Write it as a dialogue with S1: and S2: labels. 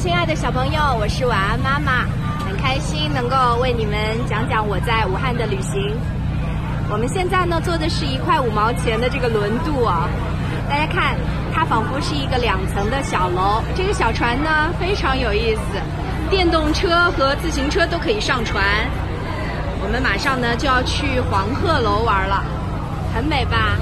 S1: 亲爱的小朋友我是晚安妈妈很开心能够为你们讲讲我在武汉的旅行。我们现在呢坐的是一块五毛钱的这个轮渡啊大家看它仿佛是一个两层的小楼这个小船呢非常有意思电动车和自行车都可以上船。我们马上呢就要去黄鹤楼玩了很美吧？